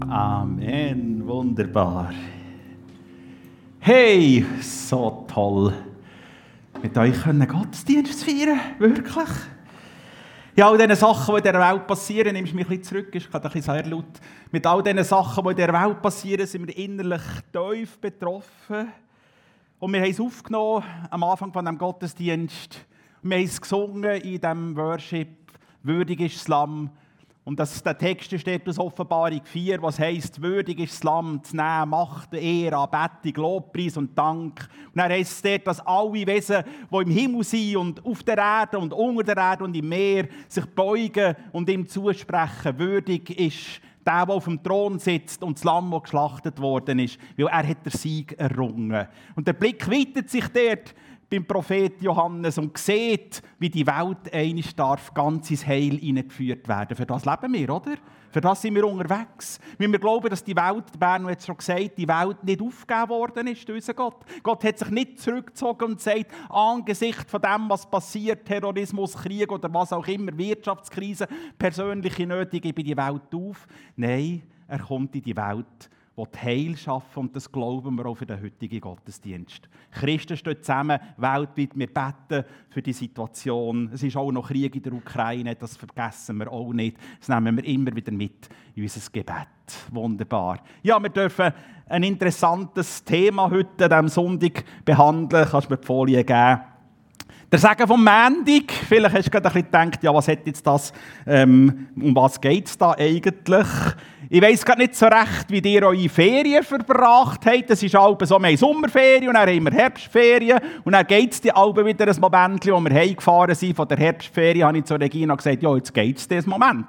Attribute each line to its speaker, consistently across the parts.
Speaker 1: Amen, wunderbar. Hey, so toll, mit euch können Gottesdienst feiern, wirklich. Ja, all diesen Sachen, die in dieser Welt passieren, nimmst du mich ein bisschen zurück, ist gerade ein bisschen sehr laut. Mit all diesen Sachen, die in dieser Welt passieren, sind wir innerlich tief betroffen. Und wir haben es aufgenommen am Anfang von dem Gottesdienst. Wir haben es gesungen in diesem Worship. Würdig ist das Lamm. Und das, der Text steht aus Offenbarung 4, was heißt, würdig ist das Lamm zu nehmen, Macht, Ehre, Anbetung, Lobpreis und Dank. Und dann heißt dort, dass alle Wesen, die im Himmel sind und auf der Erde und unter der Erde und im Meer, sich beugen und ihm zusprechen. Würdig ist der, der auf dem Thron sitzt und das Lamm, das geschlachtet worden ist, weil er hat den Sieg errungen. Und der Blick weitet sich dort beim Prophet Johannes und sieht, wie die Welt eines darf ganz ins Heil hineingeführt werden. Für das leben wir, oder? Für das sind wir unterwegs. Wenn wir glauben, dass die Welt, Berno hat es schon gesagt, die Welt nicht aufgegeben worden ist durch Gott. Gott hat sich nicht zurückgezogen und sagt, angesichts von dem, was passiert, Terrorismus, Krieg oder was auch immer, Wirtschaftskrise, persönliche Nöte, gebe die Welt auf. Nein, er kommt in die Welt Heil schaffen und das glauben wir auch für den heutigen Gottesdienst. Christen stehen zusammen, weltweit, wir beten für die Situation. Es ist auch noch Krieg in der Ukraine, das vergessen wir auch nicht. Das nehmen wir immer wieder mit in unser Gebet. Wunderbar. Ja, wir dürfen ein interessantes Thema heute diesem Sonntag behandeln. Kannst du mir die Folie geben? Der Sagen vom Mendig, vielleicht hast du gerade ein bisschen gedacht, ja, was hat jetzt das, ähm, um was geht es da eigentlich? Ich weiss gerade nicht so recht, wie ihr eure Ferien verbracht habt. Das ist halb so, wir haben Sommerferien und dann haben wir Herbstferien und dann geht es die Alben wieder ein Moment, wo wir heimgefahren sind von der Herbstferien, habe ich zu Regina gesagt, ja, jetzt geht es das Moment.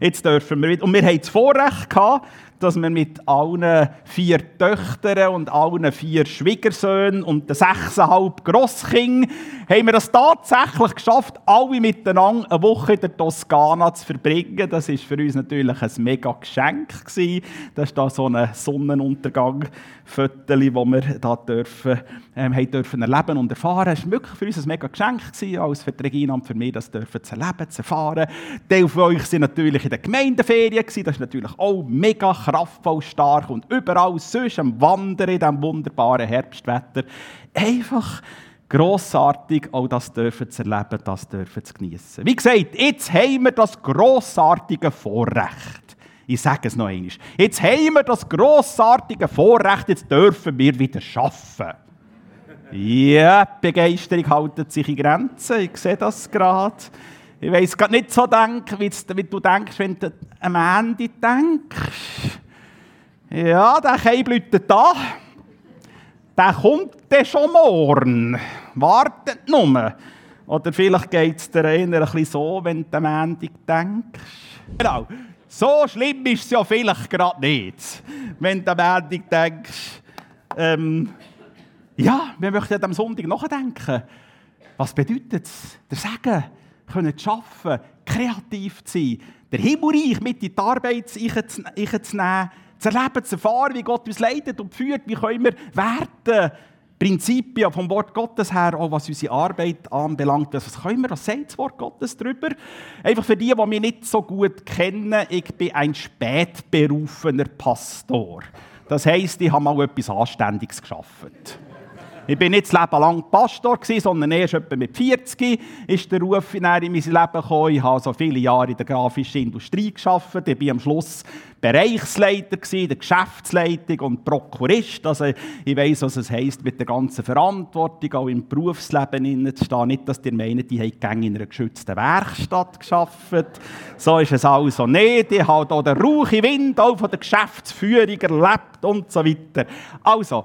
Speaker 1: Jetzt dürfen wir wieder. Und wir haben das Vorrecht gehabt, dass wir mit allen vier Töchtern und allen vier Schwiegersöhnen und den sechseinhalb Grosskindern haben wir das tatsächlich geschafft, alle miteinander eine Woche in der Toskana zu verbringen. Das ist für uns natürlich ein mega Geschenk gewesen. Das ist da so ein Sonnenuntergang Fotos, wo wir da dürfen, ähm, haben dürfen erleben und erfahren. Es war wirklich für uns ein mega Geschenk gewesen, als für Regina und für mich, das dürfen zu erleben, zu erfahren. Teil von euch sind natürlich in den Gemeindeferien gewesen. Das ist natürlich auch mega kraftvoll stark und überall sonst am Wandern in diesem wunderbaren Herbstwetter. Einfach grossartig, auch das dürfen zu erleben, das dürfen zu genießen. Wie gesagt, jetzt haben wir das grossartige Vorrecht. Ich sage es noch einmal. Jetzt haben wir das grossartige Vorrecht, jetzt dürfen wir wieder arbeiten. Ja, Begeisterung hält sich in Grenzen. Ich sehe das gerade. Ich weiß gerade nicht so denken, wie du denkst, wenn du am Ende denkst. Ja, der Keim bleibt da. Der kommt dann schon morgen. Wartet nur. Oder vielleicht geht es dir eher ein bisschen so, wenn du am Ende denkst. Genau. So schlimm ist es ja vielleicht gerade nicht, wenn du am Ende denkst, ähm, ja, wir möchten am Sonntag nachdenken. Was bedeutet es, der Sagen, können zu arbeiten, kreativ zu sein, der Himmelreich mit in die Arbeit zu nehmen, zu erleben, zu erfahren, wie Gott uns leitet und führt, wie können wir werden, Prinzipien vom Wort Gottes her, auch was unsere Arbeit anbelangt. Was können wir, was sagt das Wort Gottes darüber? Einfach für die, die mich nicht so gut kennen, ich bin ein spätberufener Pastor. Das heisst, ich habe mal etwas Anständiges geschaffen. Ich bin nicht das Leben lang Pastor, sondern erst etwa mit 40 ist der Ruf in mein Leben gekommen. Ich habe so viele Jahre in der grafischen Industrie gearbeitet. Ich war am Schluss Bereichsleiter, der Geschäftsleitung und Prokurist. Also ich weiß, was es heisst, mit der ganzen Verantwortung auch im Berufsleben zu stehen. Nicht, dass ihr meint, die haben in einer geschützten Werkstatt gearbeitet. So ist es also nicht. Ich habe hier den rauchen Wind auch von der Geschäftsführung erlebt und so weiter. Also,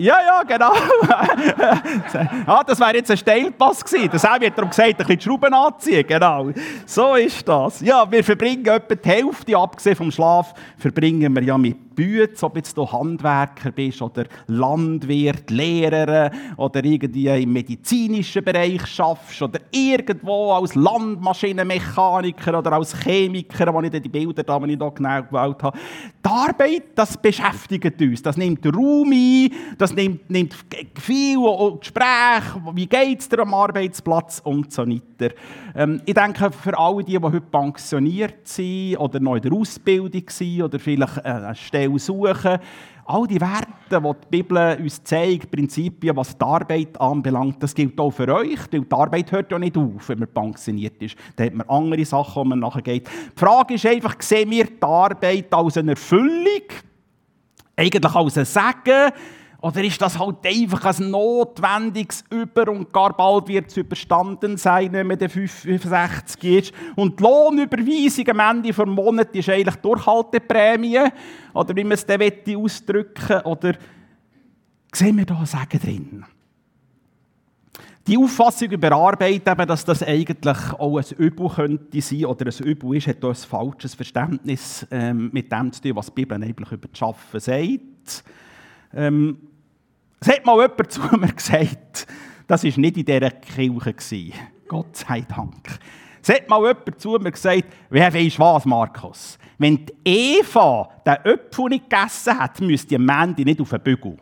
Speaker 1: ja, ja, genau. ah, das wäre jetzt ein Steilpass gewesen. Das hat darum gesagt, ein bisschen die Schrauben anziehen. Genau. So ist das. Ja, wir verbringen etwa die Hälfte, abgesehen vom Schlaf, verbringen wir ja mit Büts, ob jetzt du Handwerker bist oder Landwirt, Lehrer oder irgendwie im medizinischen Bereich schaffst oder irgendwo als Landmaschinenmechaniker oder als Chemiker, wo ich die Bilder da, ich hier genau gewählt habe. Die Arbeit, das beschäftigt uns. Das nimmt Raum ein, das nimmt, nimmt viel Gespräch, wie geht es dir am Arbeitsplatz und so weiter. Weiter. Ähm, ich denke, für alle die, die heute pensioniert sind oder noch in der Ausbildung sind oder vielleicht äh, eine Stelle suchen, all die Werte, die die Bibel uns zeigt, Prinzipien, was die Arbeit anbelangt, das gilt auch für euch, weil die Arbeit hört ja nicht auf, wenn man pensioniert ist. Da hat man andere Sachen, die man nachgeht. Die Frage ist einfach, sehen wir die Arbeit als eine Erfüllung, eigentlich als ein Segen, oder ist das halt einfach ein notwendiges Über- und gar bald wird es überstanden sein, wenn man der 65 ist. Und die Lohnüberweisung am Ende des Monats ist eigentlich Durchhalteprämie. Oder wie man es dann ausdrücken Oder sehen wir da ein Sagen drin? Die Auffassung über Arbeit, eben, dass das eigentlich auch ein Übel könnte sein oder ein Übel ist, hat auch ein falsches Verständnis ähm, mit dem zu tun, was die Bibel eigentlich über das Arbeiten sagt. Ähm, es hat mal jemand zu mir gesagt, das war nicht in dieser Kirche. Gott sei Dank. Es hat mal jemand zu mir gesagt, wer weiß was, Markus? Wenn die Eva den Öpfel nicht gegessen hat, müsste die Mandy nicht auf den Bügel.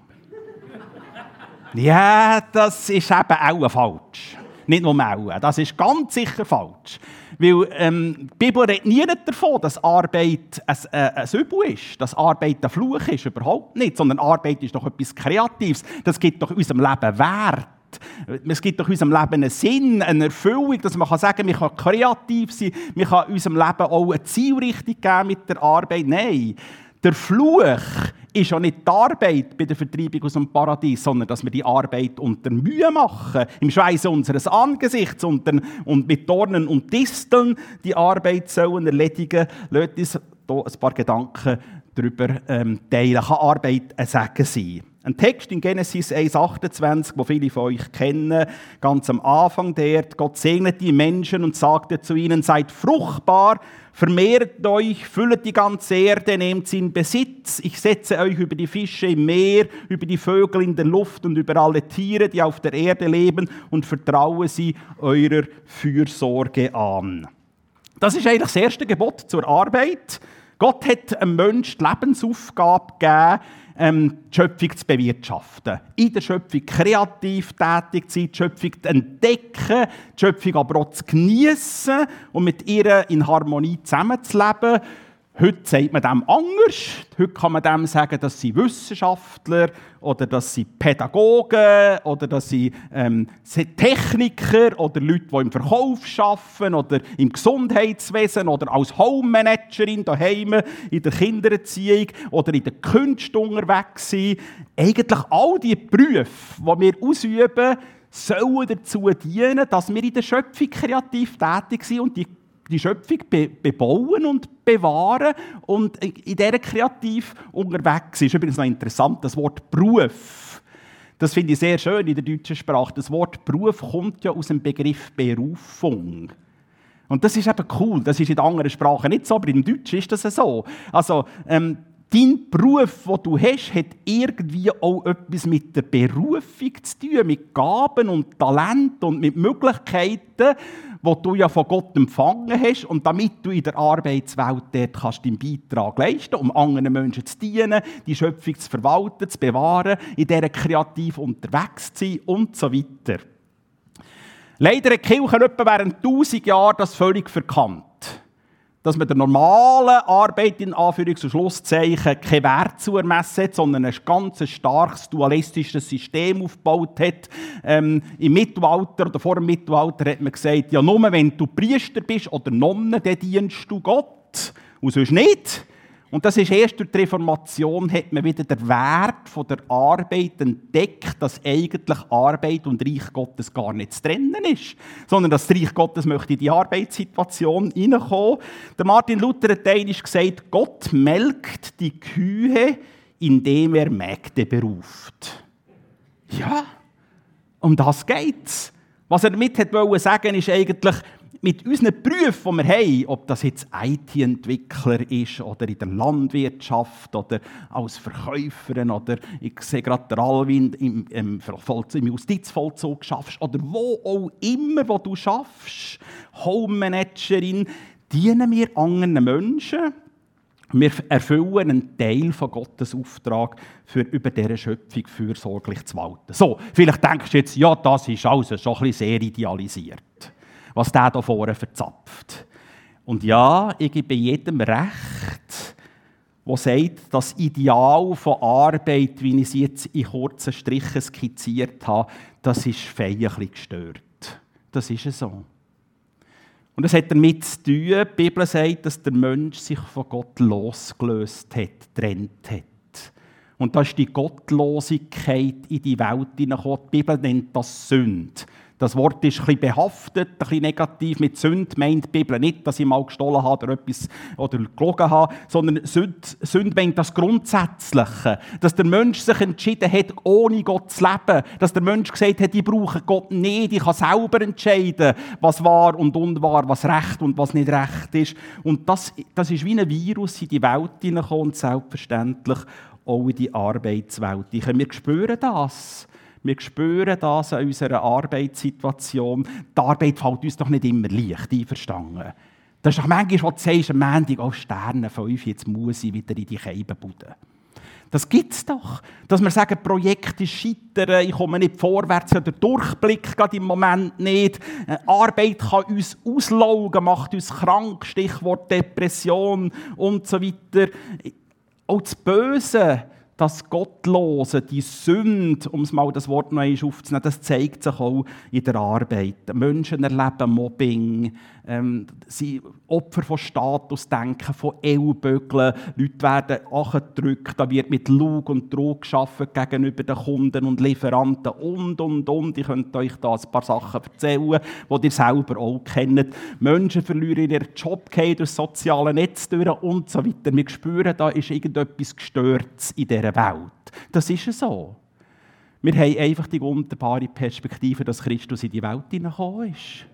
Speaker 1: ja, das ist eben auch falsch. Nicht nur auch, das ist ganz sicher falsch. Weil ähm, die Bibel redet nie davon, dass Arbeit ein, äh, ein Übel ist, dass Arbeit ein Fluch ist, überhaupt nicht. Sondern Arbeit ist doch etwas Kreatives. Das gibt doch unserem Leben Wert. Es gibt doch unserem Leben einen Sinn, eine Erfüllung, dass man sagen kann, man kann kreativ sein, man kann unserem Leben auch eine Zielrichtung geben mit der Arbeit. Nein, der Fluch ist ja nicht die Arbeit bei der Vertreibung aus dem Paradies, sondern dass wir die Arbeit unter Mühe machen, im Schweiße unseres Angesichts und, mit Dornen und Disteln die Arbeit sollen erledigen. Lasst uns hier ein paar Gedanken darüber ähm, teilen. Kann Arbeit ein Segen sein? Ein Text in Genesis 1,28, wo viele von euch kennen, ganz am Anfang dort. Gott segnet die Menschen und sagte zu ihnen, seid fruchtbar, vermehrt euch, füllet die ganze Erde, nehmt sie in Besitz. Ich setze euch über die Fische im Meer, über die Vögel in der Luft und über alle Tiere, die auf der Erde leben und vertraue sie eurer Fürsorge an. Das ist eigentlich das erste Gebot zur Arbeit. Gott hat einem Menschen die Lebensaufgabe gegeben, ähm, die Schöpfung zu bewirtschaften. In der Schöpfung kreativ tätig zu sein, die Schöpfung zu entdecken, die Schöpfung aber auch zu genießen und mit ihr in Harmonie zusammenzuleben. Heute sagt man dem anders. Heute kann man dem sagen, dass sie Wissenschaftler oder dass sie Pädagogen oder dass sie ähm, Techniker oder Leute, die im Verkauf arbeiten oder im Gesundheitswesen oder als Home-Managerin daheim in der Kindererziehung oder in der Kunst unterwegs sind. Eigentlich all die Berufe, die wir ausüben, sollen dazu dienen, dass wir in der Schöpfung kreativ tätig sind und die die Schöpfung be bebauen und bewahren und in dieser kreativ unterwegs ist. Übrigens noch interessant, das Wort Beruf. Das finde ich sehr schön in der deutschen Sprache. Das Wort Beruf kommt ja aus dem Begriff Berufung. Und das ist eben cool. Das ist in anderen Sprachen nicht so, aber im Deutschen ist das so. Also, ähm, dein Beruf, den du hast, hat irgendwie auch etwas mit der Berufung zu tun, mit Gaben und Talent und mit Möglichkeiten, wo du ja von Gott empfangen hast und damit du in der Arbeitswelt dort kannst deinen Beitrag leisten, um anderen Menschen zu dienen, die Schöpfung zu verwalten, zu bewahren, in dieser kreativ unterwegs zu sein und so weiter. Leider hat die Kirche etwa während tausend Jahren das völlig verkannt dass man der normalen Arbeit in Anführungs- und Schlusszeichen keinen Wert zu ermessen hat, sondern ein ganz starkes dualistisches System aufgebaut hat. Ähm, Im Mittelalter oder vor dem Mittelalter hat man gesagt, ja nur wenn du Priester bist oder Nonne, dann dienst du Gott und sonst nicht. Und das ist erst durch die Reformation hat man wieder den Wert von der Arbeit entdeckt, dass eigentlich Arbeit und Reich Gottes gar nicht zu trennen ist, sondern dass das Reich Gottes möchte in die Arbeitssituation hineinkommen. Der Martin Luther hat einmal gesagt, Gott melkt die Kühe, indem er Mägde beruft. Ja, um das geht's. Was er damit wollen sagen, ist eigentlich, mit unseren Berufen, die wir haben, ob das jetzt IT-Entwickler ist oder in der Landwirtschaft oder als Verkäuferin oder ich sehe gerade der Alwin im, im, im Justizvollzug schaffst oder wo auch immer, wo du schaffst, Home-Managerin, dienen wir anderen Menschen. Wir erfüllen einen Teil von Gottes Auftrag, für über dieser Schöpfung fürsorglich zu walten. So, vielleicht denkst du jetzt, ja, das ist also schon ein bisschen sehr idealisiert. Was der da vorne verzapft. Und ja, ich gebe jedem recht, der sagt, das Ideal von Arbeit, wie ich es jetzt in kurzen Strichen skizziert habe, das ist bisschen gestört. Das ist so. Und es hat damit zu tun, die Bibel sagt, dass der Mensch sich von Gott losgelöst hat, getrennt hat. Und da ist die Gottlosigkeit in die Welt hineingekommen. Die Bibel nennt das Sünde. Das Wort ist ein bisschen behaftet, ein bisschen negativ. Mit Sünde meint die Bibel nicht, dass ich mal gestohlen habe oder etwas oder gelogen habe, sondern Sünde, Sünde meint das Grundsätzliche. Dass der Mensch sich entschieden hat, ohne Gott zu leben. Dass der Mensch gesagt hat, ich brauche Gott nicht, ich kann selber entscheiden, was wahr und unwahr, was recht und was nicht recht ist. Und das, das ist wie ein Virus in die Welt hineingekommen und selbstverständlich auch in die Arbeitswelt. Wir spüren das. Wir spüren das in unserer Arbeitssituation. Die Arbeit fällt uns doch nicht immer leicht, einverstanden. Das ist doch manchmal, wo du sagst, am Montag, oh Sterne 5, jetzt muss ich wieder in die Keibenbude. Das gibt es doch. Dass wir sagen, Projekte scheitern, ich komme nicht vorwärts, der Durchblick geht im Moment nicht. Äh, Arbeit kann uns auslaugen, macht uns krank, Stichwort Depression und so weiter. Auch das Böse das Gottlose, die Sünde, um es mal das Wort noch einmal aufzunehmen, das zeigt sich auch in der Arbeit. Menschen erleben Mobbing, ähm, sie Opfer von Statusdenken, von Ellbögeln, Leute werden angedrückt, da wird mit Lug und Trug geschaffen gegenüber den Kunden und Lieferanten und, und, und. Ich könnte euch da ein paar Sachen erzählen, die ihr selber auch kennt. Menschen verlieren ihren Job, durch soziale Netze durch und so weiter. Wir spüren, da ist irgendetwas gestört in dieser Welt. Das ist so. Wir haben einfach die wunderbare Perspektive, dass Christus in die Welt hineingekommen ist.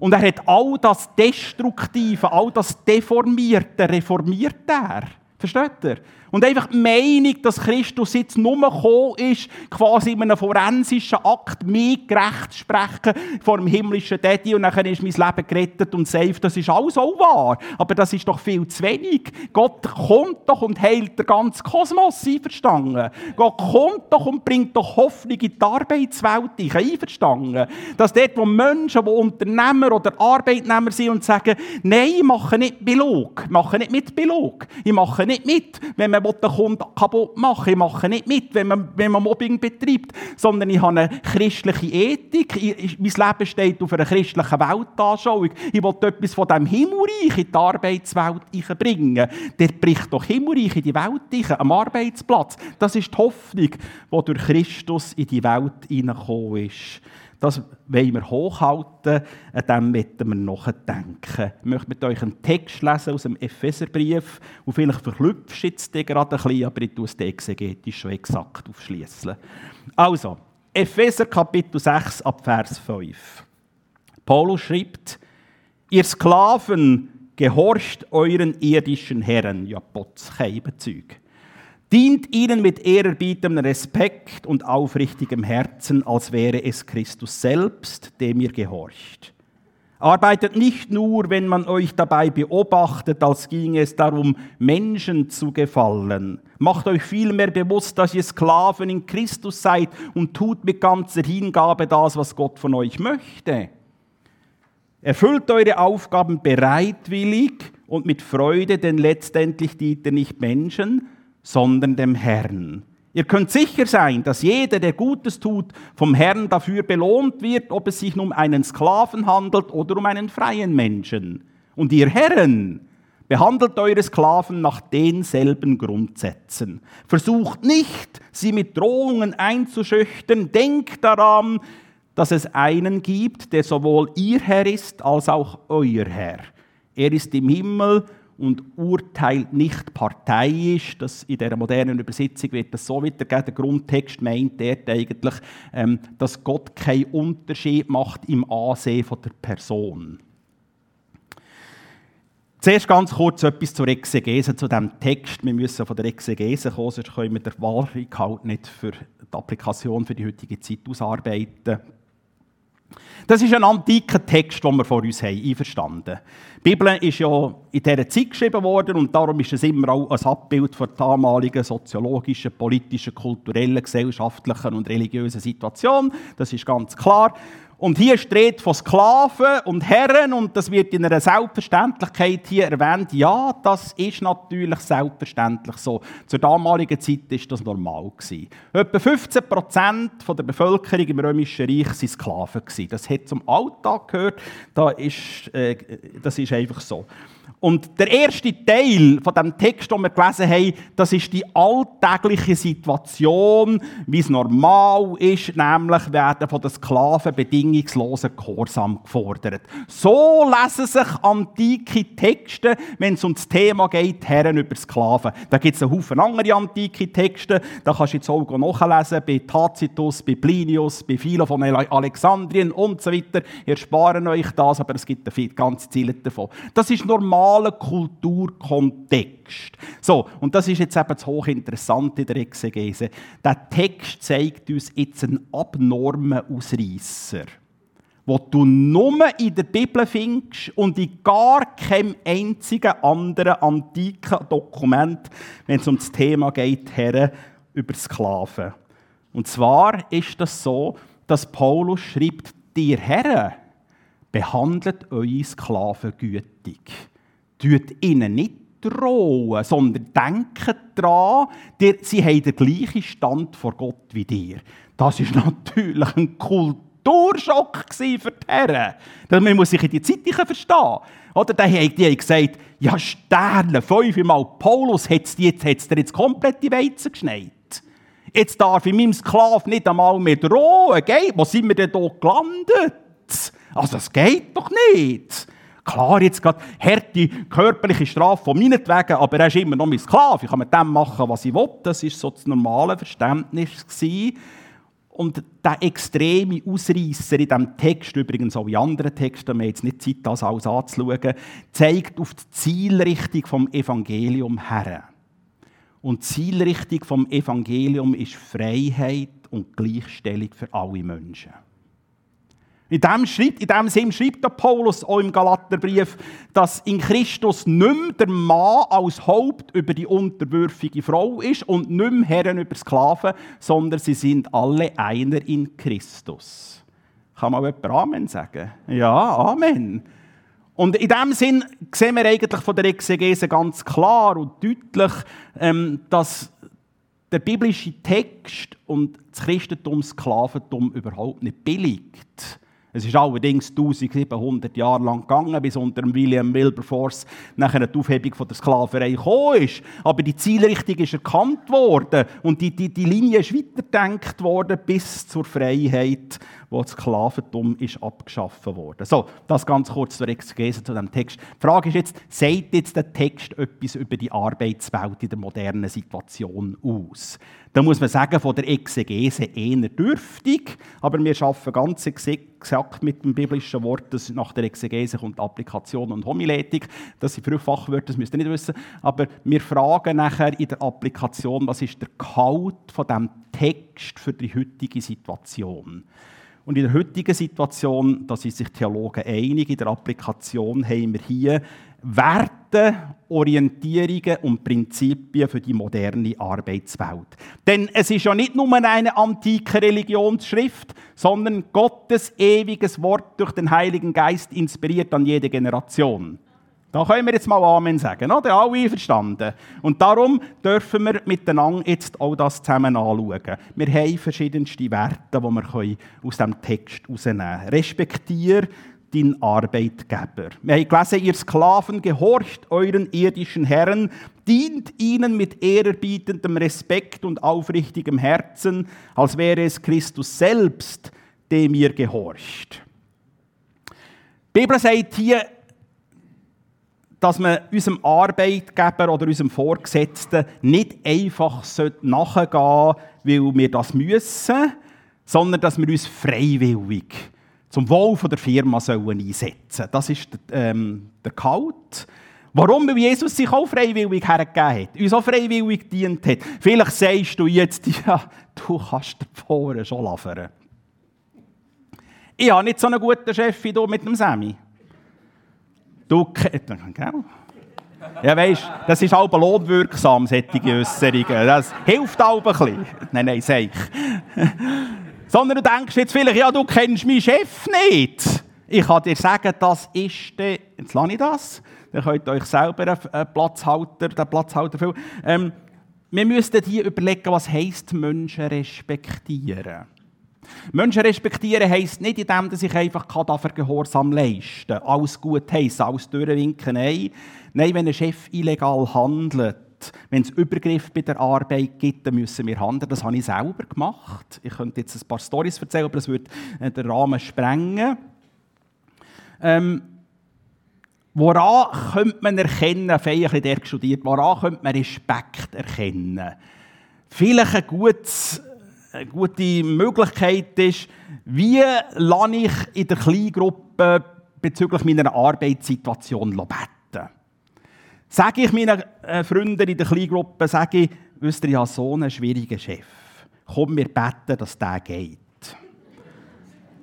Speaker 1: Und er hat all das Destruktive, all das Deformierte reformiert er. Versteht ihr? Und einfach die Meinung, dass Christus jetzt nur gekommen ist, quasi in einem forensischen Akt, mich gerecht sprechen vor dem himmlischen Daddy und dann ist mein Leben gerettet und safe, das ist alles auch wahr. Aber das ist doch viel zu wenig. Gott kommt doch und heilt den ganzen Kosmos, einverstanden? Gott kommt doch und bringt doch Hoffnung in die Arbeitswelt, einverstanden? Dass dort, wo Menschen, die Unternehmer oder Arbeitnehmer sind und sagen, nein, ich mache nicht Betrug, ich mache nicht mit Betrug, ich mache nicht mit, wenn man den Kunden kaputt machen Ich mache nicht mit, wenn man, wenn man Mobbing betreibt, sondern ich habe eine christliche Ethik. Ich, mein Leben steht auf einer christlichen Weltanschauung. Ich will etwas von diesem Himmelreich in die Arbeitswelt bringen. Der bricht doch Himmelreich in die Welt rein, am Arbeitsplatz. Das ist die Hoffnung, die durch Christus in die Welt hineingekommen ist. Das wollen wir hochhalten, an dem möchten wir nachdenken. Ich möchte mit euch einen Text lesen aus dem Epheserbrief und vielleicht verklüpfst du jetzt gerade ein bisschen, aber ich tue es exegetisch schon exakt aufschließen. Also, Epheser Kapitel 6 ab Vers 5. Paulus schreibt, ihr Sklaven, gehorcht euren irdischen Herren, ja, Potz, Zeug Dient ihnen mit ehrerbietem Respekt und aufrichtigem Herzen, als wäre es Christus selbst, dem ihr gehorcht. Arbeitet nicht nur, wenn man euch dabei beobachtet, als ginge es darum, Menschen zu gefallen. Macht euch vielmehr bewusst, dass ihr Sklaven in Christus seid und tut mit ganzer Hingabe das, was Gott von euch möchte. Erfüllt eure Aufgaben bereitwillig und mit Freude, denn letztendlich dient ihr nicht Menschen, sondern dem Herrn. Ihr könnt sicher sein, dass jeder, der Gutes tut, vom Herrn dafür belohnt wird, ob es sich um einen Sklaven handelt oder um einen freien Menschen. Und ihr Herren, behandelt eure Sklaven nach denselben Grundsätzen. Versucht nicht, sie mit Drohungen einzuschüchtern. Denkt daran, dass es einen gibt, der sowohl ihr Herr ist als auch euer Herr. Er ist im Himmel und urteilt nicht parteiisch. Das in der modernen Übersetzung wird das so wiedergegeben. Der Grundtext meint dort eigentlich, ähm, dass Gott keinen Unterschied macht im Ansehen von der Person. Zuerst ganz kurz etwas zur Exegese, zu diesem Text. Wir müssen von der Exegese kommen, sonst können wir den Wahlgehalt nicht für die Applikation für die heutige Zeit ausarbeiten. Das ist ein antiker Text, den wir vor uns haben, einverstanden. Die Bibel ist ja in dieser Zeit geschrieben worden und darum ist es immer auch ein Abbild der damaligen soziologischen, politischen, kulturellen, gesellschaftlichen und religiösen Situation. Das ist ganz klar. Und hier steht von Sklaven und Herren und das wird in einer Selbstverständlichkeit hier erwähnt. Ja, das ist natürlich selbstverständlich so. Zur damaligen Zeit ist das normal gewesen. Etwa 15 Prozent der Bevölkerung im Römischen Reich waren Sklaven Das hat zum Alltag gehört. Da ist, äh, das ist einfach so. Und der erste Teil von dem Text, den wir gelesen haben, das ist die alltägliche Situation, wie es normal ist, nämlich werden von den Sklaven bedingungslosen Gehorsam gefordert. So lesen sich antike Texte, wenn es um das Thema geht, Herren über Sklaven. Da gibt es einen Haufen andere antike Texte, da kannst du jetzt auch nachlesen, bei Tacitus, bei Plinius, bei Philo von Alexandrien und so weiter. Ihr sparen euch das, aber es gibt eine ganze Ziele davon. Das ist normal normalen Kulturkontext. So, und das ist jetzt eben das hochinteressant in der Exegese. Der Text zeigt uns jetzt einen abnormen Ausreißer, wo du nur in der Bibel findest und in gar keinem einzigen anderen antiken Dokument, wenn es um das Thema geht, Herren über Sklaven. Und zwar ist das so, dass Paulus schreibt, dir Herren, behandelt eure Sklaven gütig tut ihnen nicht drohen, sondern denken daran, sie haben den gleichen Stand vor Gott wie dir. Das ist natürlich ein Kulturschock für die Herren. Man muss sich in die Zeit verstehen. Oder die haben gesagt, ja Sterne, fünfmal Paulus hat es jetzt, dir jetzt komplett die Weizen geschneit. Jetzt darf ich meinem Sklaven nicht einmal mehr drohen. Geht? Wo sind wir denn hier gelandet? Also das geht doch nicht. Klar, jetzt gerade harte körperliche Strafe von meinetwegen, aber er ist immer noch mein Sklave. Ich kann mit dem machen, was ich will. Das war so das normale Verständnis. Und der extreme Ausreißer in diesem Text, übrigens auch in anderen Texten, wir haben jetzt nicht Zeit, das alles anzuschauen, zeigt auf die Zielrichtung vom Evangelium her. Und die Zielrichtung vom Evangelium ist Freiheit und Gleichstellung für alle Menschen. In dem, schreibt, in dem Sinn schreibt der Paulus auch im Galaterbrief, dass in Christus nicht mehr der Mann als Haupt über die unterwürfige Frau ist und nicht mehr Herren über Sklaven, sondern sie sind alle einer in Christus. Kann man jemand Amen sagen? Ja, Amen. Und in dem Sinn sehen wir eigentlich von der Exegese ganz klar und deutlich, ähm, dass der biblische Text und das Christentum Sklaventum überhaupt nicht billigt. Es ist allerdings 1700 Jahre lang gegangen, bis unter William Wilberforce nachher die Aufhebung von der Sklaverei gekommen ist. Aber die Zielrichtung ist erkannt worden und die, die, die Linie ist weitergedacht worden bis zur Freiheit wo das Sklaventum ist abgeschaffen wurde. So, das ganz kurz zur Exegese zu dem Text. Die Frage ist jetzt, sagt jetzt der Text etwas über die Arbeitswelt in der modernen Situation aus? Da muss man sagen, von der Exegese eher dürftig, aber wir arbeiten ganz exakt mit dem biblischen Wort, das nach der Exegese kommt Applikation und Homiletik. Das sind Fachwörter, das müsst ihr nicht wissen. Aber wir fragen nachher in der Applikation, was ist der Gehalt von diesem Text für die heutige Situation? Und in der heutigen Situation, da sind sich Theologen einig, in der Applikation haben wir hier Werte, Orientierungen und Prinzipien für die moderne Arbeitswelt. Denn es ist ja nicht nur eine antike Religionsschrift, sondern Gottes ewiges Wort durch den Heiligen Geist inspiriert an jede Generation. Da können wir jetzt mal Amen sagen, oder? Alle verstanden. Und darum dürfen wir miteinander jetzt auch das zusammen anschauen. Wir haben verschiedenste Werte, die wir aus diesem Text herausnehmen können. Respektier deinen Arbeitgeber. Wir haben gelesen, ihr Sklaven, gehorcht euren irdischen Herren, dient ihnen mit ehrerbietendem Respekt und aufrichtigem Herzen, als wäre es Christus selbst, dem ihr gehorcht. Die Bibel sagt hier, dass man unserem Arbeitgeber oder unserem Vorgesetzten nicht einfach nachgehen sollte, weil wir das müssen, sondern dass wir uns freiwillig zum Wohl der Firma sollen einsetzen. Das ist ähm, der Kalt. Warum? Weil Jesus sich auch freiwillig hergegeben hat, uns auch freiwillig gedient hat. Vielleicht sagst du jetzt, ja, du kannst vorne schon lavern. Ich habe nicht so einen guten Chef wie du mit dem Sammy. Du, genau. Ja, weißt, das ist halb lohnwirksam, solche Äußerungen. Das hilft halb ein bisschen. Nein, nein, sag ich. Sondern du denkst jetzt vielleicht, ja, du kennst meinen Chef nicht. Ich kann dir sagen, das ist der, jetzt lasse ich das, dann könnt ihr euch selber einen Platzhalter, den Platzhalter füllen. Ähm, wir müssten hier überlegen, was heisst Menschen respektieren. Menschen respektieren heisst nicht, indem dass ich einfach dafür Gehorsam leisten kann, alles gut heissen, alles durchwinken. Nein. Nein, wenn ein Chef illegal handelt, wenn es Übergriff bei der Arbeit gibt, dann müssen wir handeln. Das habe ich selber gemacht. Ich könnte jetzt ein paar Storys erzählen, aber das würde äh, den Rahmen sprengen. Ähm, woran könnte man erkennen, vielleicht ein der studiert, woran könnte man Respekt erkennen? Vielleicht ein gutes eine gute Möglichkeit ist, wie lasse ich in der Kleingruppe bezüglich meiner Arbeitssituation beten. Sage ich meinen äh, Freunden in der Kleingruppe, sage ich, wisst ihr, ich habe so einen schwierigen Chef. Komm, wir beten, dass der geht.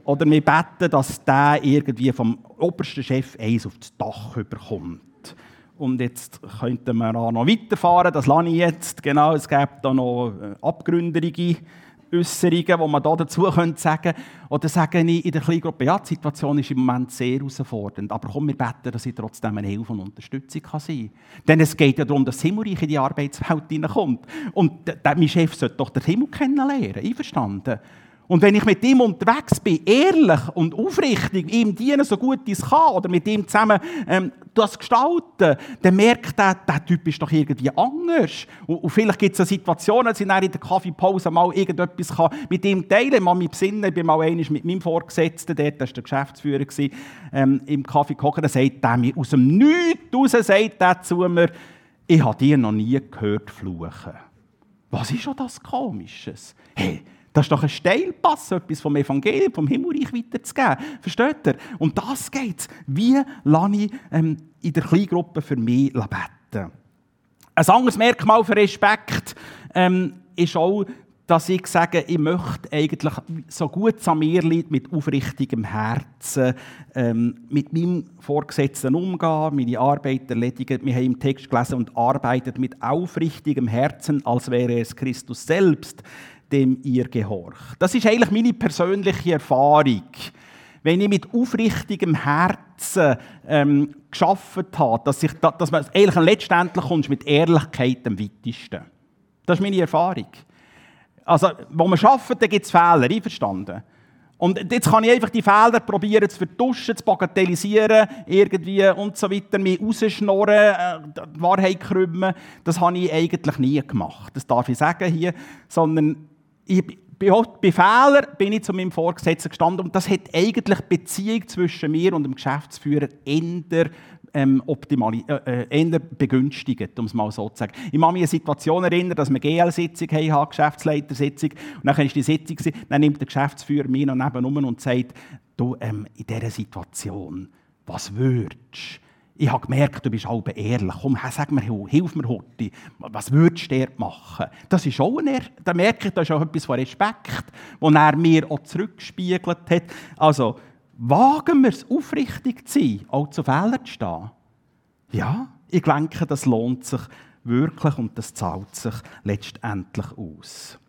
Speaker 1: Oder wir beten, dass der irgendwie vom obersten Chef eins auf das Dach überkommt. Und jetzt könnten wir auch noch weiterfahren, das lasse ich jetzt. Genau, es gibt da noch äh, abgründige Äußerungen, die man da dazu sagen könnte. Oder sage ich in der Kleingruppe, ja, die Situation ist im Moment sehr herausfordernd, aber komm, wir beten, dass ich trotzdem eine Hilfe und Unterstützung kann sein kann. Denn es geht ja darum, dass das Himmelreich in die Arbeitswelt hineinkommt. Und mein Chef sollte doch den Himmel kennenlernen, einverstanden? Und wenn ich mit ihm unterwegs bin, ehrlich und aufrichtig, ihm dienen, so gut es kann, oder mit ihm zusammen ähm, das gestalten, dann merkt er, der Typ ist doch irgendwie anders. Und, und vielleicht gibt es Situationen, dass ich in der Kaffeepause mal irgendetwas kann mit ihm teilen kann. Ich kann mich besinnen, ich bin mal einmal mit meinem Vorgesetzten, der war der Geschäftsführer, gewesen, ähm, im Kaffee kochen, dann sagt er mir aus dem Nichts raus, sagt er zu mir, ich habe dir noch nie gehört fluchen. Was ist schon das Komisches? Hey, das ist doch ein Steilpass, etwas vom Evangelium, vom Himmelreich weiterzugeben. Versteht ihr? Und das geht Wie lasse ich ähm, in der Kleingruppe für mich beten? Ein anderes Merkmal für Respekt ähm, ist auch, dass ich sage, ich möchte eigentlich so gut es an mir liegt, mit aufrichtigem Herzen ähm, mit meinem Vorgesetzten umgehen, meine Arbeit erledigen. Wir haben im Text gelesen und arbeitet mit aufrichtigem Herzen, als wäre es Christus selbst dem ihr gehorcht. Das ist eigentlich meine persönliche Erfahrung. Wenn ich mit aufrichtigem Herzen ähm, geschafft habe, dass, ich, dass man eigentlich letztendlich kommst mit Ehrlichkeit am weitesten. Das ist meine Erfahrung. Also, wo man arbeitet, da gibt es Fehler, einverstanden? Und jetzt kann ich einfach die Fehler probieren zu vertuschen, zu bagatellisieren, irgendwie und so weiter, mich rausschnorren, äh, die Wahrheit krümmen. Das habe ich eigentlich nie gemacht. Das darf ich sagen hier. Sondern bei Fehlern bin ich zu meinem Vorgesetzten gestanden und das hat eigentlich die Beziehung zwischen mir und dem Geschäftsführer eher, ähm, äh, äh, eher begünstigt, um es mal so zu sagen. Ich kann mich an eine Situation erinnern, dass wir GL-Sitzung haben, Geschäftsleitersitzung, und dann ist die Sitzung, dann nimmt der Geschäftsführer mich noch nebenan und sagt, du, ähm, in dieser Situation, was würdest ich habe gemerkt, du bist halb ehrlich. Komm, sag mir, hilf mir heute. Was würdest du machen? Das ist auch ein, da merke ich, das ist auch etwas von Respekt, den er mir auch zurückgespiegelt hat. Also, wagen wir es, aufrichtig zu sein, auch zu Fehlern zu stehen? Ja, ich denke, das lohnt sich wirklich und das zahlt sich letztendlich aus.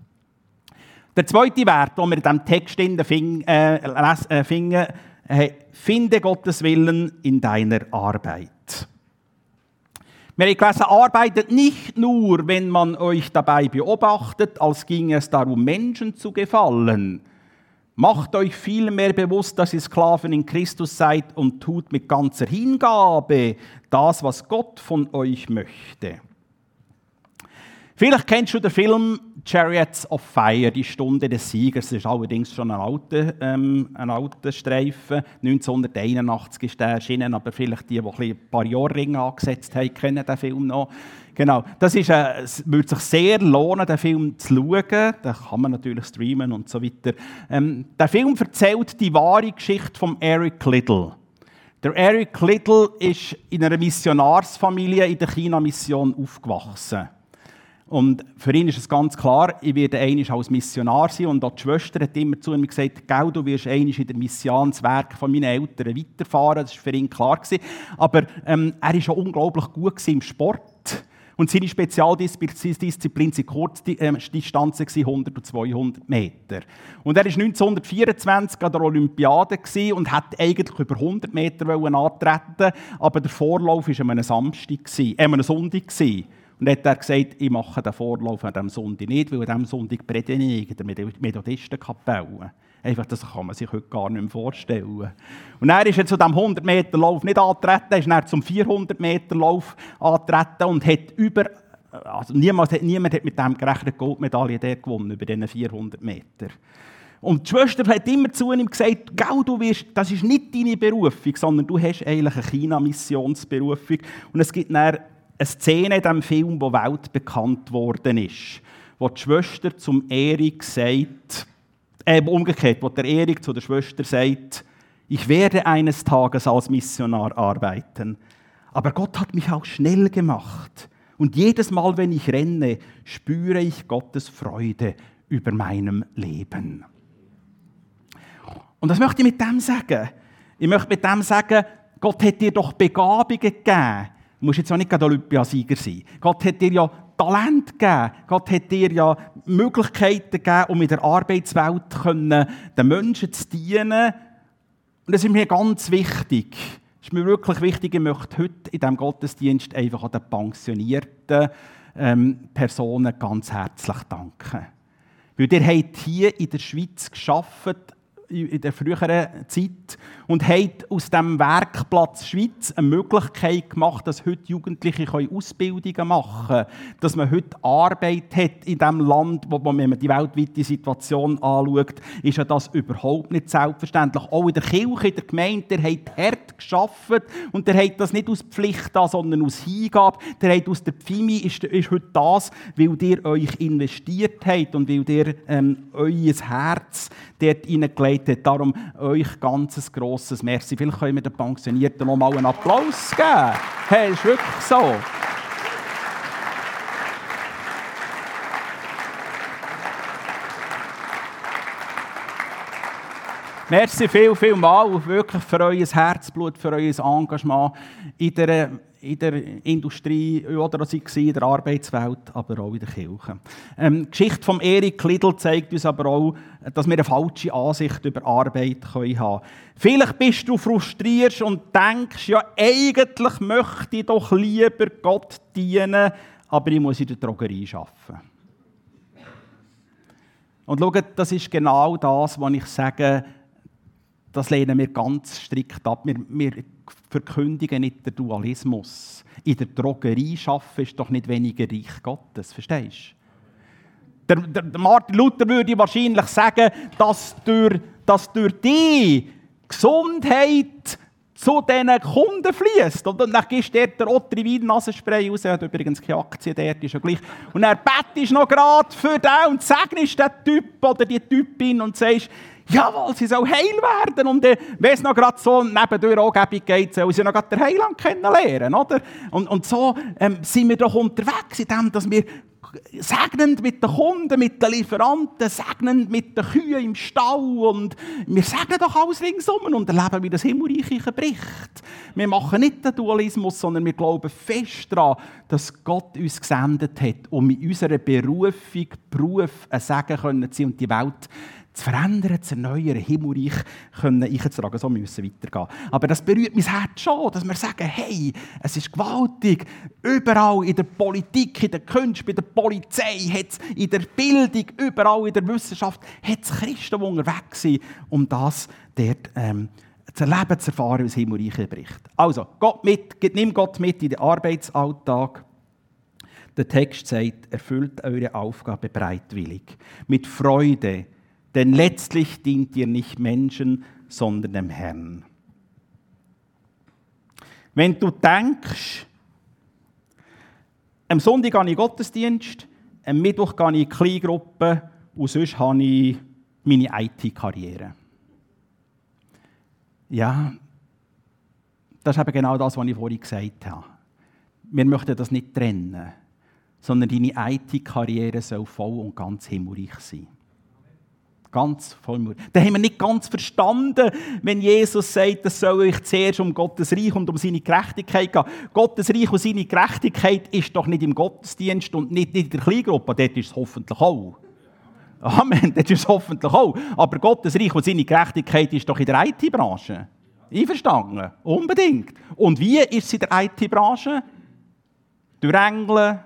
Speaker 1: Der zweite Wert, den wir in diesem Text finden, äh, äh, finden hey, finde Gottes Willen in deiner Arbeit. Wir haben gelesen, arbeitet nicht nur, wenn man euch dabei beobachtet, als ginge es darum, Menschen zu gefallen. Macht euch vielmehr bewusst, dass ihr Sklaven in Christus seid und tut mit ganzer Hingabe das, was Gott von euch möchte. Vielleicht kennst du den Film Chariots of Fire, die Stunde des Siegers. Das ist allerdings schon ein alter, ähm, ein alter Streifen. 1981 ist der erschienen, aber vielleicht die, die ein paar Jahre Ringe angesetzt haben, kennen den Film noch. Genau, das ist, äh, es würde sich sehr lohnen, den Film zu schauen. Den kann man natürlich streamen und so weiter. Ähm, der Film erzählt die wahre Geschichte von Eric Liddell. Der Eric Liddell ist in einer Missionarsfamilie in der China-Mission aufgewachsen. Und für ihn ist es ganz klar, ich werde einmal als Missionar sein. Und auch die Schwester hat immer zu ihm gesagt, Gell, du wirst einmal in der Mission das Werk von meinen Eltern weiterfahren. Das war für ihn klar. Gewesen. Aber ähm, er war auch unglaublich gut im Sport. Und seine Spezialdisziplin waren Kurzdistanzen, 100 und 200 Meter. Und er war 1924 an der Olympiade und hat eigentlich über 100 Meter antreten aber der Vorlauf war an einem Samstag, äh, einem Sonntag. Und dann hat er gesagt, ich mache den Vorlauf an diesem Sonntag nicht, weil an diesem Sonntag predige ich in der Methodistenkapelle. Einfach, das kann man sich heute gar nicht mehr vorstellen. Und er ist zu diesem 100-Meter-Lauf nicht angetreten, er ist dann zum 400-Meter-Lauf angetreten und hat über, also niemand, niemand hat mit dem gerechnet, Goldmedaille der gewonnen, über diese 400 Meter. Und die Schwester hat immer zu ihm gesagt, Gell, du wirst, das ist nicht deine Berufung, sondern du hast eigentlich eine China-Missionsberufung. Und es gibt dann eine Szene in diesem Film, die weltbekannt worden ist, wo die Schwester zum Erik sagt, äh, umgekehrt, wo der Erik zu der Schwester sagt, ich werde eines Tages als Missionar arbeiten, aber Gott hat mich auch schnell gemacht. Und jedes Mal, wenn ich renne, spüre ich Gottes Freude über meinem Leben. Und was möchte ich mit dem sagen? Ich möchte mit dem sagen, Gott hat dir doch Begabungen gegeben. Du musst jetzt auch nicht Olympiasieger sein. Gott hat dir ja Talent gegeben. Gott hat dir ja Möglichkeiten gegeben, um in der Arbeitswelt können, den Menschen zu dienen. Und das ist mir ganz wichtig. Das ist mir wirklich wichtig. Ich möchte heute in diesem Gottesdienst einfach an den pensionierten ähm, Personen ganz herzlich danken. Weil ihr habt hier in der Schweiz geschafft, in der früheren Zeit und hat aus dem Werkplatz Schweiz eine Möglichkeit gemacht, dass heute Jugendliche Ausbildungen machen können, dass man heute Arbeit hat in dem Land, wo man, wenn man die weltweite Situation anschaut, ist ja das überhaupt nicht selbstverständlich. Auch in der Kirche, in der Gemeinde, der hat hart geschafft und der hat das nicht aus Pflicht da, sondern aus Hingabe. Der hat aus der Pfimi ist, ist heute das, weil ihr euch investiert habt und weil ihr ähm, euer Herz dort hineingelegt habt. Darum euch ganz grosses Merci. Vielleicht können wir den Pensionierten noch mal einen Applaus geben. Hey, ist wirklich so. Merci viel, viel mal wirklich für euer Herzblut, für euer Engagement in der, in der Industrie oder in der Arbeitswelt, aber auch in der Kirche. Ähm, die Geschichte von Erik Lidl zeigt uns aber auch, dass wir eine falsche Ansicht über Arbeit haben können. Vielleicht bist du frustriert und denkst, ja, eigentlich möchte ich doch lieber Gott dienen, aber ich muss in der Drogerie arbeiten. Und schaut, das ist genau das, was ich sage, das lehnen wir ganz strikt ab. Wir, wir verkündigen nicht den Dualismus. In der Drogerie arbeiten ist doch nicht weniger Reich Gottes, verstehst du? Der, der, Martin Luther würde wahrscheinlich sagen, dass durch, dass durch die Gesundheit zu diesen Kunden fließt. Und dann gibst du der Ottri Wein Nasenspray raus. Er hat übrigens keine Aktie, der ist ja gleich. Und er bettest noch gerade für den und segnest den Typ oder die Typin und sagst, jawohl, sie soll heil werden. Und äh, wenn es noch gerade so nebendurch angeblich geht, soll sie noch gerade den Heiland kennenlernen. Oder? Und, und so ähm, sind wir doch unterwegs in dem, dass wir segnend mit den Kunden, mit den Lieferanten, segnend mit den Kühen im Stall und wir segnen doch alles ringsum und erleben, wie das Himmelreich bricht. Wir machen nicht den Dualismus, sondern wir glauben fest daran, dass Gott uns gesendet hat, um in unserer Berufung, Beruf ein Segen zu sein und die Welt zu verändern, zu erneuern, Himmelreich können einzutragen. So müssen wir weitergehen. Aber das berührt mein Herz schon, dass wir sagen, hey, es ist gewaltig. Überall in der Politik, in der Kunst, bei der Polizei, in der Bildung, überall in der Wissenschaft, hat es Christen, die unterwegs sind, um das dort ähm, zu erleben, zu erfahren, wie das Himmelreich bricht. Also, Gott mit, nimm Gott mit in den Arbeitsalltag. Der Text sagt, erfüllt eure Aufgabe bereitwillig, mit Freude, denn letztlich dient ihr nicht Menschen, sondern dem Herrn. Wenn du denkst, am Sonntag gehe ich Gottesdienst, am Mittwoch gehe ich in die Kleingruppe und sonst habe ich meine IT-Karriere. Ja, das ist eben genau das, was ich vorhin gesagt habe. Wir möchten das nicht trennen, sondern deine IT-Karriere soll voll und ganz himmelreich sein. Ganz voll Mut. Da haben wir nicht ganz verstanden, wenn Jesus sagt, es soll euch zuerst um Gottes Reich und um seine Gerechtigkeit gehen. Gottes Reich und seine Gerechtigkeit ist doch nicht im Gottesdienst und nicht in der Kleingruppe. Dort ist es hoffentlich auch. Amen, das ist es hoffentlich auch. Aber Gottes Reich und seine Gerechtigkeit ist doch in der IT-Branche. Einverstanden? Unbedingt. Und wie ist es in der IT-Branche? Durch Engel,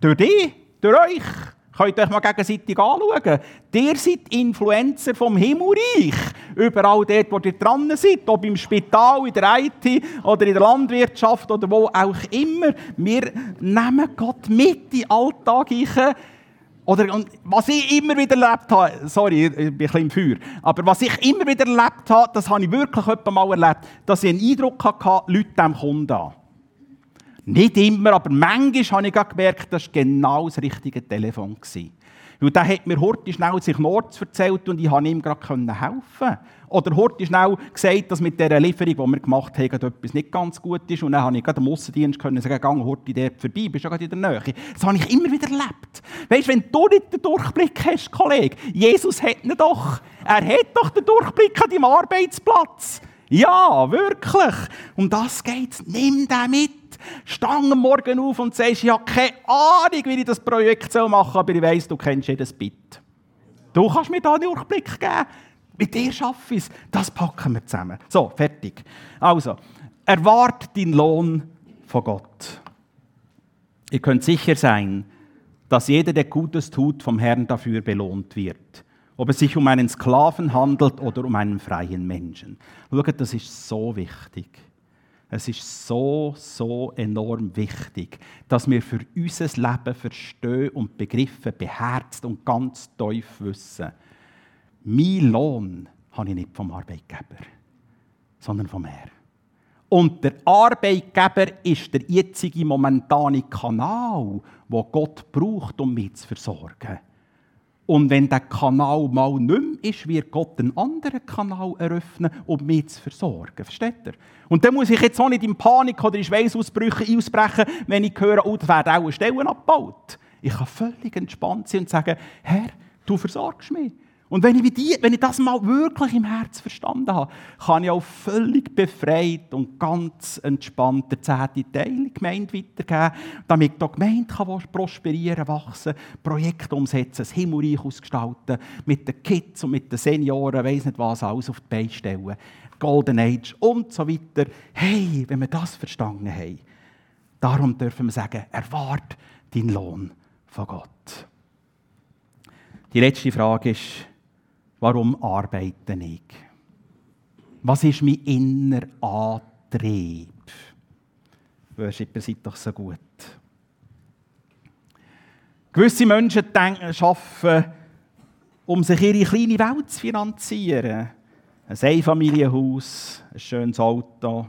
Speaker 1: durch dich, durch euch. Könnt ihr euch mal gegenseitig anschauen. Ihr seid Influencer vom Himmelreich. Überall dort, wo ihr dran seid. Ob im Spital, in der IT oder in der Landwirtschaft oder wo auch immer. Wir nehmen Gott mit in den Alltag. Oder, und was ich immer wieder erlebt habe, sorry, ich bin ein bisschen im Feuer, aber was ich immer wieder erlebt habe, das habe ich wirklich mal erlebt, dass ich einen Eindruck hatte, Leute dem Kunden an. Nicht immer, aber manchmal habe ich gemerkt, das war genau das richtige Telefon. Weil der hat mir heute schnell sich Nords erzählt und ich konnte ihm gerade helfen. Oder heute schnell gesagt, dass mit dieser Lieferung, die wir gemacht haben, etwas nicht ganz gut ist. Und dann konnte ich gerade am Aussendienst sagen, gang heute dort vorbei, bist du gerade in der Nähe. Das habe ich immer wieder erlebt. Weißt du, wenn du nicht den Durchblick hast, Kollege, Jesus hat ihn doch. Er hat doch den Durchblick an deinem Arbeitsplatz. Ja, wirklich. Um das geht es. Nimm den mit. Stang am Morgen auf und sagst, ich habe keine Ahnung, wie ich das Projekt machen soll, aber ich weiss, du kennst jedes Bit. Du kannst mir da einen Durchblick geben. Mit dir schaffe ich es. Das packen wir zusammen. So, fertig. Also, erwart den Lohn von Gott. Ihr könnt sicher sein, dass jeder, der Gutes tut, vom Herrn dafür belohnt wird. Ob es sich um einen Sklaven handelt oder um einen freien Menschen. Schaut, das ist so wichtig. Es ist so, so enorm wichtig, dass wir für unser Leben verstehen und Begriffe beherzt und ganz tief wissen. Mein Lohn habe ich nicht vom Arbeitgeber, sondern vom Herrn. Und der Arbeitgeber ist der jetzige momentane Kanal, wo Gott braucht, um mich zu versorgen. Und wenn der Kanal mal nicht mehr ist, wird Gott einen anderen Kanal eröffnen, um mich zu versorgen. Versteht ihr? Und dann muss ich jetzt auch nicht in Panik oder in Schweißausbrüche ausbrechen, wenn ich höre, oh, da werden auch Stellen abgebaut. Ich kann völlig entspannt sein und sagen, Herr, du versorgst mich. Und wenn ich, die, wenn ich das mal wirklich im Herz verstanden habe, kann ich auch völlig befreit und ganz entspannt der zehnte Teil die Gemeinde weitergeben, damit die Gemeinde kann prosperieren, wachsen, Projekte umsetzen, das Himmelreich ausgestalten, mit den Kids und mit den Senioren, weiss nicht was, alles auf die Beine stellen. Golden Age und so weiter. Hey, wenn wir das verstanden haben, darum dürfen wir sagen, erwart deinen Lohn von Gott. Die letzte Frage ist, Warum arbeite ich? Was ist mein innerer Antrieb? Worshipper seid doch so gut. Gewisse Menschen denken, arbeiten, um sich ihre kleine Welt zu finanzieren. Ein Einfamilienhaus, ein schönes Auto,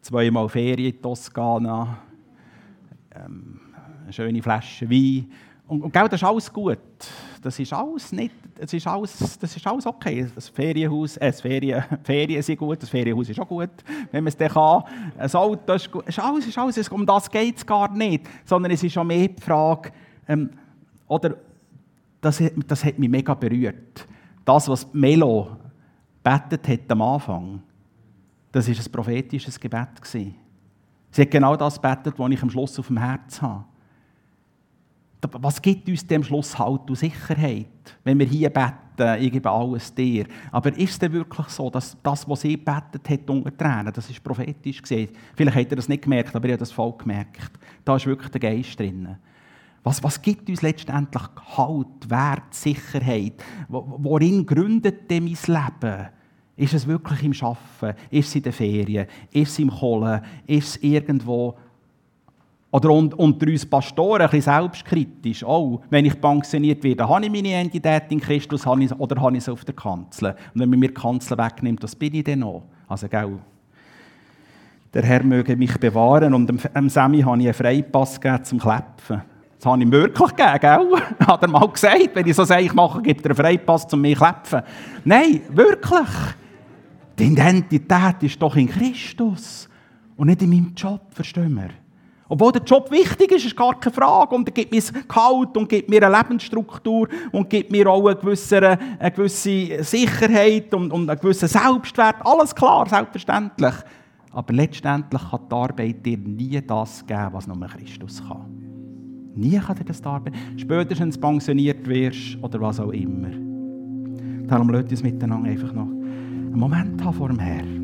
Speaker 1: zweimal Ferien in Toskana, ähm, eine schöne Flasche Wein. Und, und das ist alles gut. Das ist alles nicht es ist alles, das ist alles okay. Das Ferienhaus, äh, das Ferien, Ferien sind gut, das Ferienhaus ist auch gut, wenn man es dann kann. Ein Auto ist gut. Ist alles, ist alles, um das geht es gar nicht. Sondern es ist schon mehr die Frage, ähm, oder das, das hat mich mega berührt. Das, was Melo betet hat am Anfang, das war ein prophetisches Gebet. Sie hat genau das betet, was ich am Schluss auf dem Herz habe was gibt uns dem Schluss Halt und Sicherheit, wenn wir hier beten, ich gebe alles dir. Aber ist es denn wirklich so, dass das, was sie betet hat unter Tränen, das ist prophetisch gesehen? Vielleicht hat er das nicht gemerkt, aber ich habe das voll gemerkt. Da ist wirklich der Geist drin. Was, was gibt uns letztendlich Halt, Wert, Sicherheit? Worin gründet denn mein Leben? Ist es wirklich im Schaffen? Ist es in den Ferien? Ist es im Kohlen? Ist es irgendwo oder unter uns Pastoren ein bisschen selbstkritisch. Oh, wenn ich pensioniert werde, habe ich meine Identität in Christus oder habe ich sie auf der Kanzel? Und wenn man mir die Kanzel wegnimmt, was bin ich denn noch? Also, gell, der Herr möge mich bewahren. Und dem Sammy habe ich einen Freipass gegeben zum Klepfen. Das habe ich ihm wirklich gegeben, gell? Hat er mal gesagt, wenn ich so sage, ich mache, gibt er einen Freipass zum mich klepfen. Nein, wirklich. Die Identität ist doch in Christus und nicht in meinem Job, verstehen wir? Obwohl der Job wichtig ist, ist gar keine Frage. Und er gibt mir Gehalt und gibt mir eine Lebensstruktur und gibt mir auch eine gewisse, eine gewisse Sicherheit und, und einen gewissen Selbstwert. Alles klar, selbstverständlich. Aber letztendlich kann die Arbeit dir nie das geben, was nur Christus kann. Nie kann dir das Arbeit. Spätestens pensioniert wirst oder was auch immer. Darum lasst uns miteinander einfach noch einen Moment haben vor dem Herrn.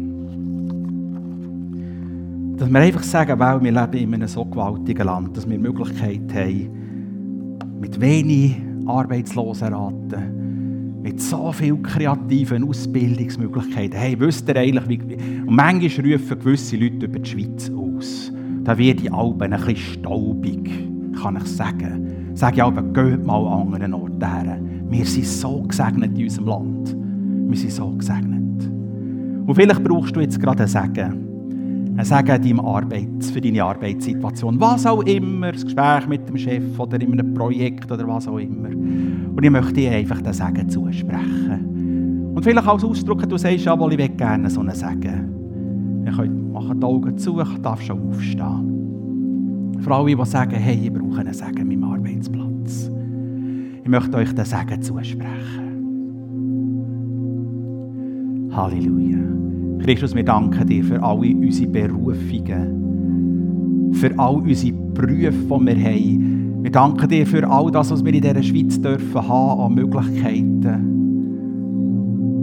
Speaker 1: Dass wir einfach sagen, weil wir leben in einem so gewaltigen Land, dass wir die Möglichkeit haben, mit wenig Arbeitslosenraten, mit so vielen kreativen Ausbildungsmöglichkeiten. Hey, wisst ihr eigentlich, wie, und manchmal rufen gewisse Leute über die Schweiz aus. Da wird die Alpen ein bisschen staubig, kann ich sagen. Sag ich aber, geht mal an anderen Orten her. Wir sind so gesegnet in unserem Land. Wir sind so gesegnet. Und vielleicht brauchst du jetzt gerade ein Segen ein Segen deinem Arbeits, für deine Arbeitssituation. Was auch immer, das Gespräch mit dem Chef oder in einem Projekt oder was auch immer. Und ich möchte dir einfach den Segen zusprechen. Und vielleicht als Ausdruck, du sagst, ja, ich will gerne so einen Segen. Ich mache die Augen zu, ich darf schon aufstehen. Für alle, die sagen, hey, ich brauche einen Segen an meinem Arbeitsplatz. Ich möchte euch den Segen zusprechen. Halleluja. Christus, wir danken dir für alle unsere Berufungen, für all unsere Berufe, die wir haben. Wir danken dir für all das, was wir in dieser Schweiz dürfen haben an Möglichkeiten.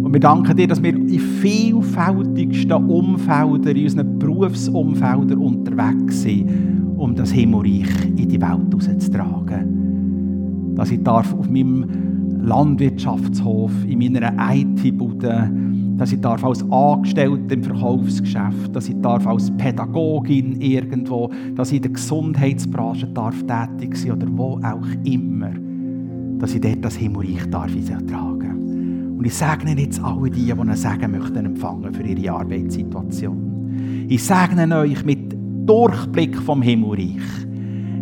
Speaker 1: Und wir danken dir, dass wir in vielfältigsten Umfeldern, in unseren Berufsumfeldern unterwegs sind, um das Himmelreich in die Welt herauszutragen. Dass ich darf auf meinem Landwirtschaftshof, in meiner IT-Bude, dass ich darf als Angestellte im Verkaufsgeschäft, dass ich darf als Pädagogin irgendwo, dass ich in der Gesundheitsbranche darf tätig sein oder wo auch immer, dass ich dort das Himmelreich darf tragen. Und ich segne jetzt alle die, die einen Segen möchten empfangen für ihre Arbeitssituation. Ich segne euch mit Durchblick vom Himmelreich.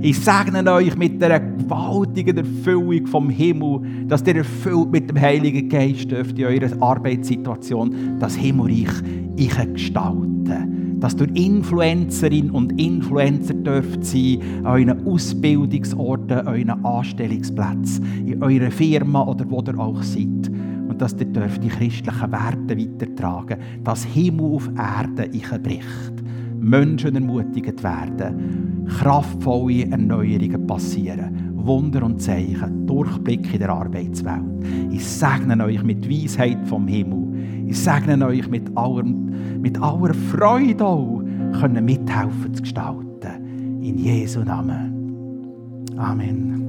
Speaker 1: Ich segne euch mit der gewaltigen Erfüllung vom Himmel, dass ihr erfüllt mit dem Heiligen Geist dürft in eurer Arbeitssituation das Himmelreich ich gestalten. Dass ihr Influencerin und Influencer dürft sein an euren Ausbildungsorten, euren Anstellungsplätzen, in eurer Firma oder wo ihr auch seid. Und dass ihr dürft die christlichen Werte weitertragen, dass Himmel auf Erde ich bricht. Menschen ermutigt werden, kraftvolle Erneuerungen passieren, Wunder und Zeichen, Durchblick in der Arbeitswelt. Ich segne euch mit Weisheit vom Himmel. Ich segne euch mit aller, mit aller Freude auch, können mithelfen zu gestalten. In Jesu Namen. Amen.